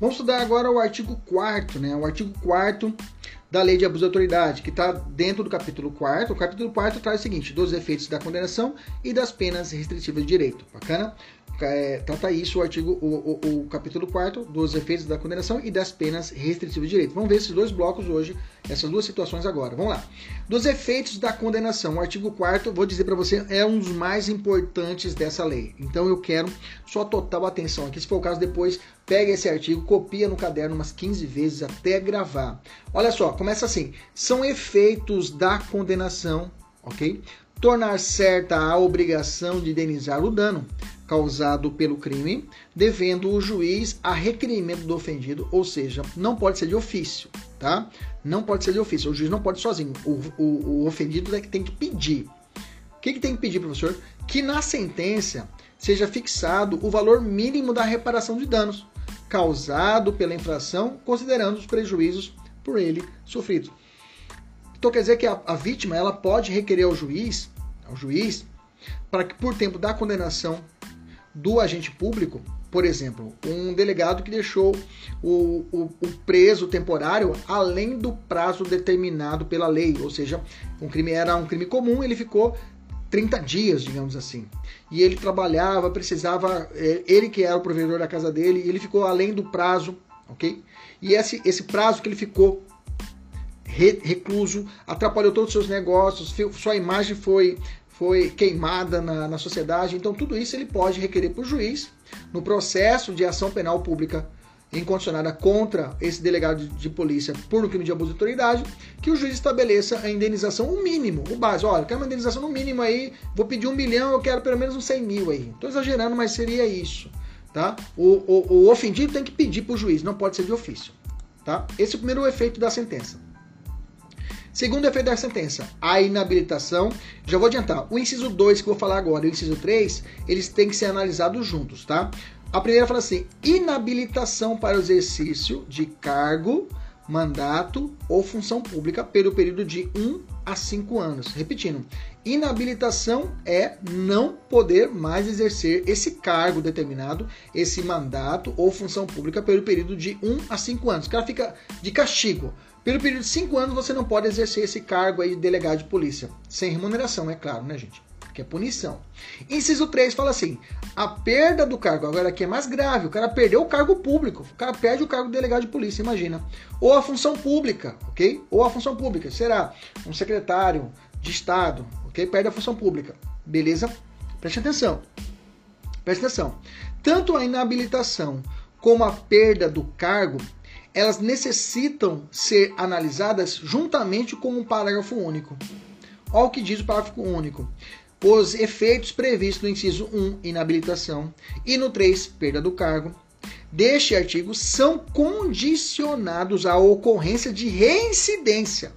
Vamos estudar agora o artigo 4 né? O artigo 4 da Lei de Abuso de Autoridade, que está dentro do capítulo 4 O capítulo 4 traz o seguinte: dos efeitos da condenação e das penas restritivas de direito. Bacana? é, trata isso o artigo, o, o, o, capítulo 4 dos efeitos da condenação e das penas restritivas de direito. Vamos ver esses dois blocos hoje, essas duas situações agora. Vamos lá. Dos efeitos da condenação, o artigo 4 vou dizer para você, é um dos mais importantes dessa lei. Então eu quero sua total atenção aqui. Se for o caso, depois pega esse artigo, copia no caderno umas 15 vezes até gravar. Olha só, começa assim: são efeitos da condenação, ok? Tornar certa a obrigação de indenizar o dano causado pelo crime, devendo o juiz a requerimento do ofendido, ou seja, não pode ser de ofício, tá? Não pode ser de ofício, o juiz não pode sozinho, o, o, o ofendido é que tem que pedir. O que, que tem que pedir, professor? Que na sentença seja fixado o valor mínimo da reparação de danos causado pela infração, considerando os prejuízos por ele sofridos. Então quer dizer que a, a vítima ela pode requerer ao juiz, ao juiz, para que por tempo da condenação do agente público, por exemplo, um delegado que deixou o, o, o, preso temporário além do prazo determinado pela lei, ou seja, um crime era um crime comum, ele ficou 30 dias, digamos assim. E ele trabalhava, precisava, é, ele que era o provedor da casa dele, ele ficou além do prazo, ok? E esse, esse prazo que ele ficou recluso atrapalhou todos os seus negócios, sua imagem foi foi queimada na, na sociedade. Então, tudo isso ele pode requerer para o juiz, no processo de ação penal pública incondicionada contra esse delegado de, de, polícia por um crime de abuso de autoridade, que o juiz estabeleça a indenização, o mínimo, o básico. Olha, quero uma indenização no mínimo aí, vou pedir um milhão, eu quero pelo menos uns 100 mil aí. Estou exagerando, mas seria isso. Tá? O, o, o ofendido tem que pedir para o juiz, não pode ser de ofício. Tá? Esse é o primeiro efeito da sentença. Segundo efeito da sentença, a inabilitação. Já vou adiantar. O inciso 2 que eu vou falar agora e o inciso 3, eles têm que ser analisados juntos, tá? A primeira fala assim: inabilitação para o exercício de cargo, mandato ou função pública pelo período de 1 a 5 anos. Repetindo, inabilitação é não poder mais exercer esse cargo determinado, esse mandato ou função pública pelo período de 1 a 5 anos. O cara fica de castigo. Pelo período de 5 anos você não pode exercer esse cargo aí de delegado de polícia. Sem remuneração, é claro, né, gente? Que é punição. Inciso 3 fala assim: a perda do cargo, agora aqui é mais grave, o cara perdeu o cargo público, o cara perde o cargo de delegado de polícia, imagina. Ou a função pública, ok? Ou a função pública, será um secretário de Estado, ok? Perde a função pública, beleza? Preste atenção, preste atenção. Tanto a inabilitação como a perda do cargo elas necessitam ser analisadas juntamente com um parágrafo único. Olha o que diz o parágrafo único. Os efeitos previstos no inciso 1, inabilitação, e no 3, perda do cargo, deste artigo são condicionados à ocorrência de reincidência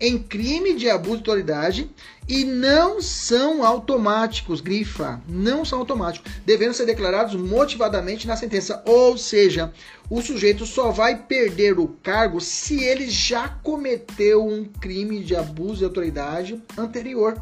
em crime de abuso de autoridade e não são automáticos, grifa, não são automáticos, devendo ser declarados motivadamente na sentença. Ou seja, o sujeito só vai perder o cargo se ele já cometeu um crime de abuso de autoridade anterior.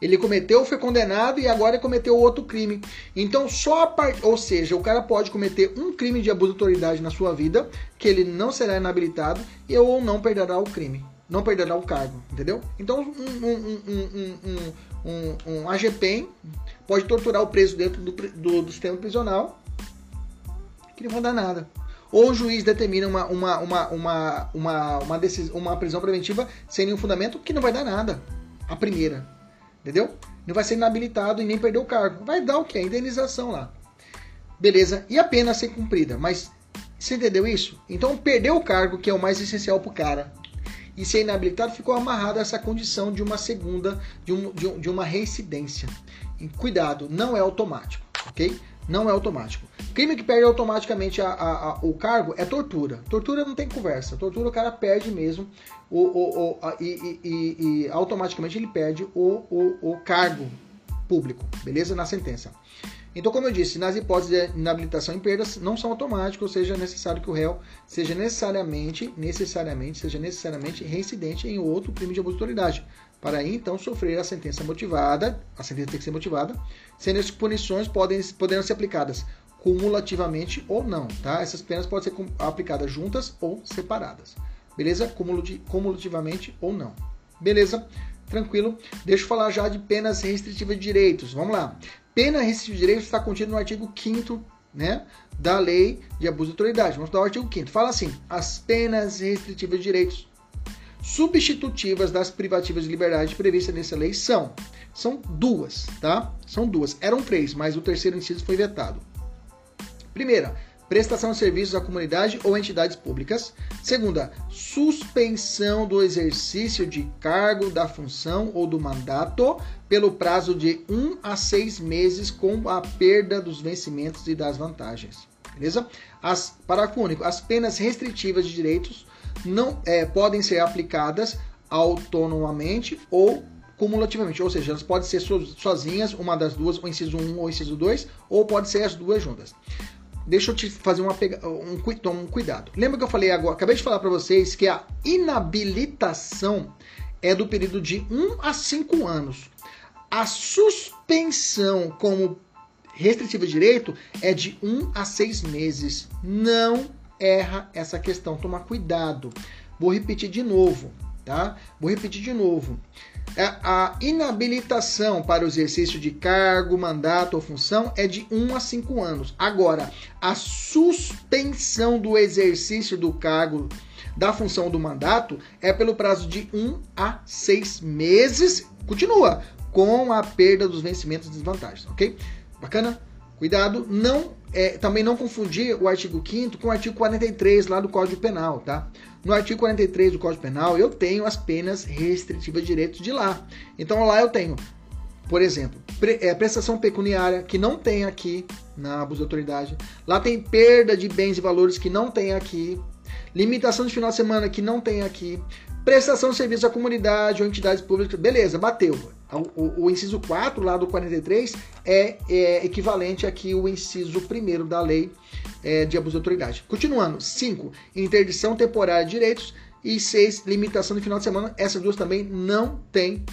Ele cometeu, foi condenado e agora cometeu outro crime. Então, só a part... ou seja, o cara pode cometer um crime de abuso de autoridade na sua vida, que ele não será inabilitado e ou não perderá o crime, não perderá o cargo, entendeu? Então, um, um, um, um, um pode torturar o preso dentro do, do, do sistema prisional, que não vai dar nada ou o juiz determina uma, uma, uma, uma, uma, uma, decisão, uma prisão preventiva sem nenhum fundamento, que não vai dar nada. A primeira. Entendeu? Não vai ser inabilitado e nem perder o cargo. Vai dar o quê? A indenização lá. Beleza. E a pena ser cumprida. Mas você entendeu isso? Então perdeu o cargo, que é o mais essencial pro cara. e ser inabilitado ficou amarrado a essa condição de uma segunda, de, um, de, de uma reincidência. E cuidado, não é automático, ok? Não é automático. Crime que perde automaticamente a, a, a, o cargo é tortura. Tortura não tem conversa. Tortura o cara perde mesmo o, o, o e, e, e, automaticamente ele perde o, o, o cargo público, beleza? Na sentença. Então, como eu disse, nas hipóteses de inabilitação em perdas não são automáticas, ou seja, é necessário que o réu seja necessariamente, necessariamente, seja necessariamente reincidente em outro crime de abuso de autoridade, para aí então sofrer a sentença motivada, a sentença tem que ser motivada, sendo as punições podem, poderão ser aplicadas cumulativamente ou não, tá? Essas penas podem ser aplicadas juntas ou separadas, beleza? Cumulativamente ou não, beleza? Tranquilo? Deixa eu falar já de penas restritivas de direitos. Vamos lá. Pena restritiva de direitos está contido no artigo 5 né, da Lei de Abuso de Autoridade. Vamos dar o artigo 5 Fala assim: as penas restritivas de direitos substitutivas das privativas de liberdade previstas nessa lei são são duas, tá? São duas. Eram três, mas o terceiro inciso foi vetado. Primeira, prestação de serviços à comunidade ou entidades públicas. Segunda, suspensão do exercício de cargo, da função ou do mandato pelo prazo de um a seis meses com a perda dos vencimentos e das vantagens. Beleza? As, parágrafo único. As penas restritivas de direitos não é, podem ser aplicadas autonomamente ou cumulativamente, ou seja, elas podem ser sozinhas, uma das duas, o inciso 1 ou o inciso 2, ou pode ser as duas juntas deixa eu te fazer uma um, um cuidado. Lembra que eu falei agora, acabei de falar para vocês que a inabilitação é do período de 1 a 5 anos. A suspensão como restritiva de direito é de 1 a 6 meses. Não erra essa questão, toma cuidado. Vou repetir de novo, tá? Vou repetir de novo. É, a inabilitação para o exercício de cargo, mandato ou função é de 1 a 5 anos. Agora, a suspensão do exercício do cargo, da função do mandato é pelo prazo de 1 a 6 meses. Continua com a perda dos vencimentos e desvantagens, ok? Bacana? Cuidado, não é, também não confundir o artigo 5 com o artigo 43 lá do Código Penal, tá? No artigo 43 do Código Penal, eu tenho as penas restritivas de direitos de lá. Então lá eu tenho, por exemplo, pre, é, prestação pecuniária, que não tem aqui na abuso de autoridade. Lá tem perda de bens e valores, que não tem aqui. Limitação de final de semana, que não tem aqui. Prestação de serviço à comunidade ou entidades públicas. Beleza, bateu. O, o, inciso 4 lá do 43 é, é equivalente aqui o inciso 1 da lei é, de abuso de autoridade. Continuando, 5, interdição temporária de direitos e 6, limitação de final de semana. Essas duas também não tem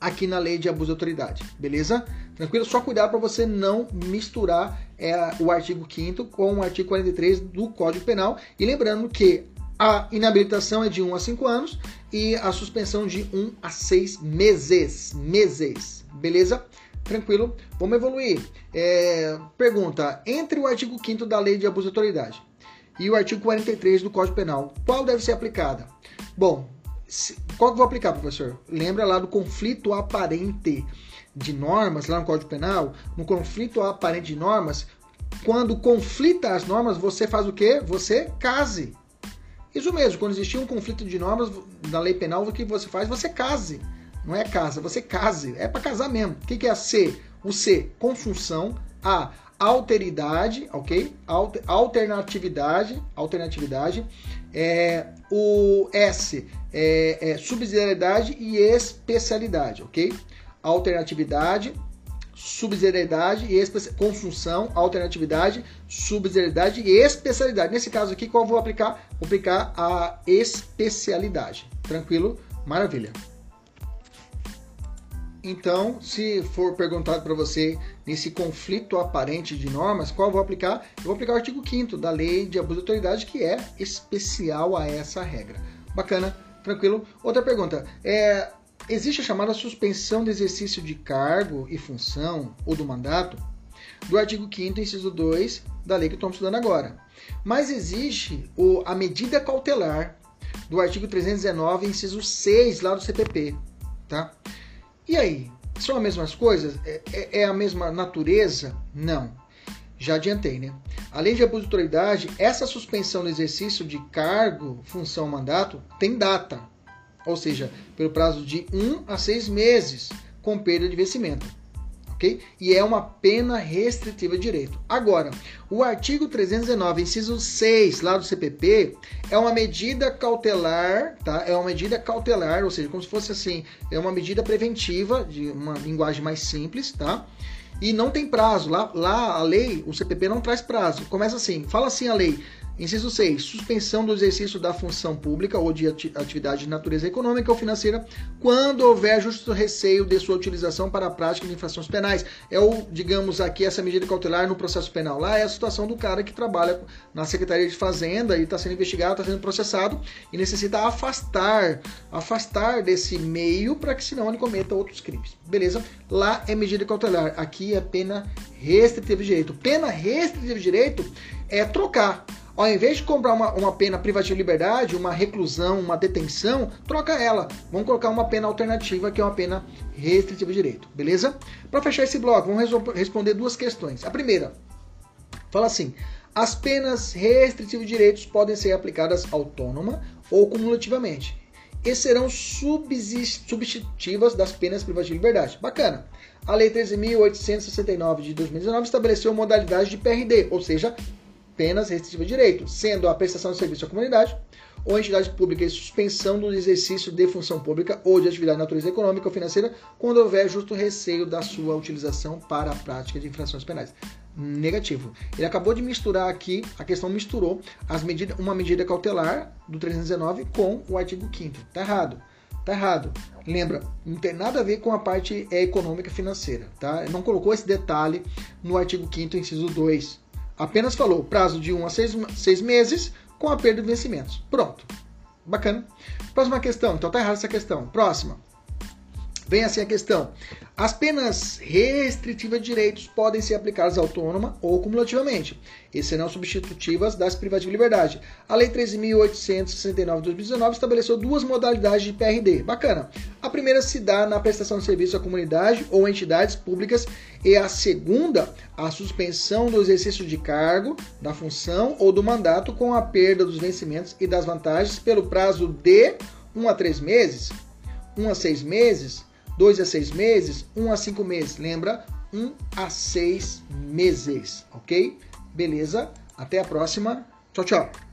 aqui na lei de abuso de autoridade, beleza? Tranquilo? Só cuidado para você não misturar é, o artigo 5 com o artigo 43 do Código Penal. E lembrando que a inabilitação é de 1 a 5 anos e a suspensão de 1 a 6 meses. Meses, beleza? Tranquilo? Vamos evoluir. É, pergunta: entre o artigo 5 da Lei de Abuso de Autoridade e o artigo 43 do Código Penal, qual deve ser aplicada? Bom, qual que eu vou aplicar, professor? Lembra lá do conflito aparente de normas, lá no Código Penal? No conflito aparente de normas, quando conflita as normas, você faz o quê? Você case. Isso mesmo, quando existir um conflito de normas da lei penal, o que você faz? Você case. Não é casa, você case. É para casar mesmo. O que é a C? O C, consunção. A, alteridade, ok? Alter, alternatividade, alternatividade. É, o S, é, é subsidiariedade e especialidade, ok? Alternatividade, subsidiariedade e. Consunção, alternatividade, subsidiariedade e especialidade. Nesse caso aqui, qual vou aplicar? Vou aplicar a especialidade. Tranquilo? Maravilha. Então, se for perguntado para você nesse conflito aparente de normas, qual eu vou aplicar? Eu vou aplicar o artigo 5 da Lei de Abuso de Autoridade, que é especial a essa regra. Bacana, tranquilo. Outra pergunta: é, existe a chamada suspensão do exercício de cargo e função ou do mandato do artigo 5 inciso 2 da lei que estamos estudando agora. Mas existe o, a medida cautelar do artigo 319, inciso 6 lá do CPP, tá? E aí? São as mesmas coisas? É, é, é a mesma natureza? Não. Já adiantei, né? Além de abuso de autoridade, essa suspensão do exercício de cargo, função, mandato tem data, ou seja, pelo prazo de um a seis meses, com perda de vencimento. ok? E é uma pena restritiva de direito. Agora, o artigo 319, inciso 6, lá do CPP, é uma medida cautelar, tá? É uma medida cautelar, ou seja, como se fosse assim, é uma medida preventiva, de uma linguagem mais simples, tá? E não tem prazo. Lá, lá a lei, o CPP não traz prazo. Começa assim, fala assim a lei. Inciso 6. Suspensão do exercício da função pública ou de atividade de natureza econômica ou financeira quando houver justo receio de sua utilização para a prática de infrações penais. É o, digamos aqui, essa medida cautelar no processo penal. Lá é a situação do cara que trabalha na Secretaria de Fazenda e está sendo investigado, está sendo processado e necessita afastar, afastar desse meio para que senão ele cometa outros crimes. Beleza? Lá é medida cautelar. Aqui é pena restritiva de direito. Pena restritiva de direito é trocar ao invés de comprar uma, uma pena privativa de liberdade, uma reclusão, uma detenção, troca ela. Vamos colocar uma pena alternativa, que é uma pena restritiva de direito, beleza? Para fechar esse bloco, vamos responder duas questões. A primeira, fala assim: as penas restritivas de direitos podem ser aplicadas autônoma ou cumulativamente e serão substitutivas das penas privativas de liberdade. Bacana. A Lei 13.869 de 2019 estabeleceu modalidade de PRD, ou seja, penas restritivas de direito, sendo a prestação de serviço à comunidade ou entidade pública e suspensão do exercício de função pública ou de atividade de natureza econômica ou financeira quando houver justo receio da sua utilização para a prática de infrações penais. Negativo. Ele acabou de misturar aqui, a questão misturou as medidas, uma medida cautelar do 319 com o artigo 5 Tá errado. Tá errado. Lembra, não tem nada a ver com a parte econômica financeira, tá? Não colocou esse detalhe no artigo 5 inciso 2 Apenas falou prazo de 1 a 6, 6 meses com a perda de vencimentos. Pronto. Bacana. Próxima questão. Então tá errada essa questão. Próxima. Vem assim a questão. As penas restritivas de direitos podem ser aplicadas autônoma ou cumulativamente, e serão substitutivas das privativas de liberdade. A Lei 13.869 de 2019 estabeleceu duas modalidades de PRD. Bacana. A primeira se dá na prestação de serviço à comunidade ou entidades públicas, e a segunda, a suspensão do exercício de cargo, da função ou do mandato com a perda dos vencimentos e das vantagens pelo prazo de 1 a 3 meses, 1 a 6 meses 2 a 6 meses, 1 a 5 meses. Lembra? 1 a 6 meses, ok? Beleza? Até a próxima. Tchau, tchau.